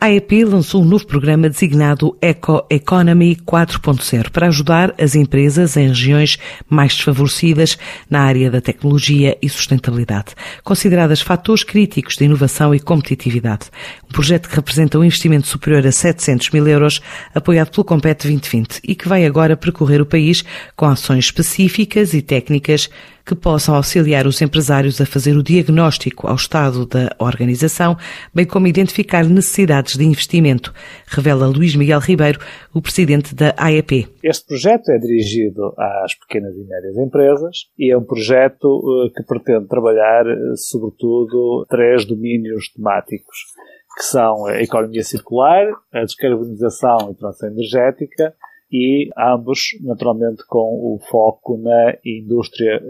A AEP lançou um novo programa designado Eco Economy 4.0 para ajudar as empresas em regiões mais desfavorecidas na área da tecnologia e sustentabilidade, consideradas fatores críticos de inovação e competitividade. Um projeto que representa um investimento superior a 700 mil euros, apoiado pelo Compete 2020 e que vai agora percorrer o país com ações específicas e técnicas que possam auxiliar os empresários a fazer o diagnóstico ao estado da organização, bem como identificar necessidades de investimento, revela Luís Miguel Ribeiro, o presidente da AEP. Este projeto é dirigido às pequenas e médias empresas e é um projeto eh, que pretende trabalhar, eh, sobretudo, três domínios temáticos que são a economia circular, a descarbonização e transição energética e ambos, naturalmente, com o foco na indústria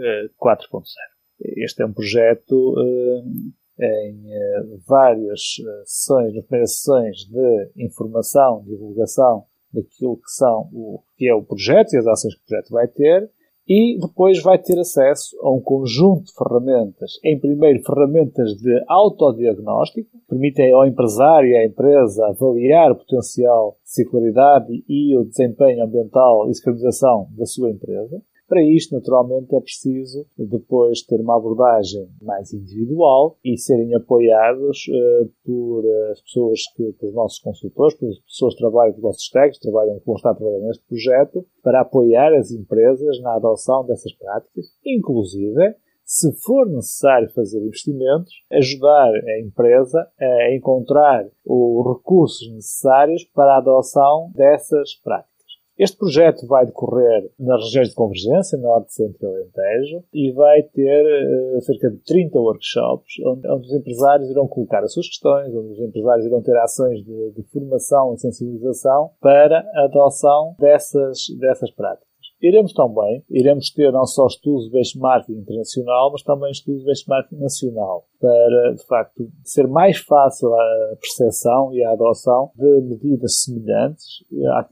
4.0. Eh, este é um projeto eh, em eh, várias sessões, nas primeiras sessões de informação, divulgação daquilo que são o que é o projeto e as ações que o projeto vai ter, e depois vai ter acesso a um conjunto de ferramentas. Em primeiro, ferramentas de autodiagnóstico, que permitem ao empresário e à empresa avaliar o potencial de circularidade e o desempenho ambiental e descarbonização da sua empresa. Para isto, naturalmente, é preciso depois ter uma abordagem mais individual e serem apoiados uh, por uh, as pessoas que, pelos nossos consultores, pelas pessoas que trabalham, pelos nossos técnicos, trabalham, que vão estar trabalhando neste projeto, para apoiar as empresas na adoção dessas práticas, inclusive se for necessário fazer investimentos, ajudar a empresa a encontrar os recursos necessários para a adoção dessas práticas. Este projeto vai decorrer nas regiões de convergência, Norte, Centro e Alentejo, e vai ter uh, cerca de 30 workshops, onde, onde, os empresários irão colocar as suas questões, onde os empresários irão ter ações de, de formação e sensibilização para a adoção dessas, dessas práticas. Iremos também, iremos ter não só estudos de benchmarking internacional, mas também estudos de benchmarking nacional, para, de facto, ser mais fácil a percepção e a adoção de medidas semelhantes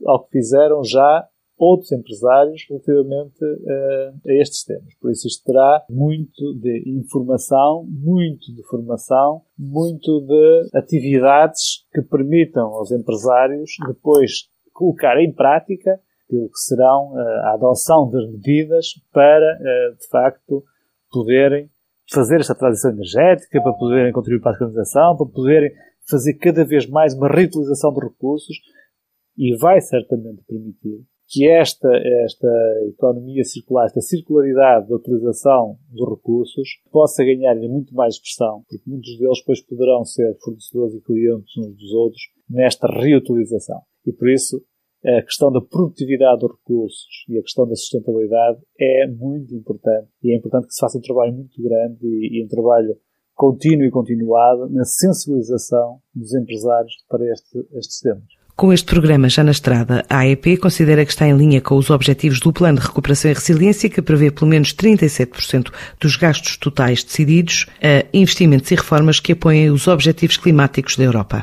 ao que fizeram já outros empresários relativamente uh, a estes temas. Por isso isto terá muito de informação, muito de formação, muito de atividades que permitam aos empresários depois colocar em prática aquilo que serão eh, a adoção das medidas para, eh, de facto, poderem fazer esta transição energética, para poderem contribuir para a descarbonização, para poderem fazer cada vez mais uma reutilização de recursos e vai certamente permitir que esta, esta economia circular, esta circularidade da utilização dos recursos possa ganhar muito mais expressão, porque muitos deles depois poderão ser fornecedores e clientes uns dos outros nesta reutilização. E por isso a questão da produtividade dos recursos e a questão da sustentabilidade é muito importante e é importante que se faça um trabalho muito grande e, e um trabalho contínuo e continuado na sensibilização dos empresários para este, estes temas. Com este programa já na estrada, a AEP considera que está em linha com os objetivos do Plano de Recuperação e Resiliência, que prevê pelo menos 37% dos gastos totais decididos a investimentos e reformas que apoiem os objetivos climáticos da Europa.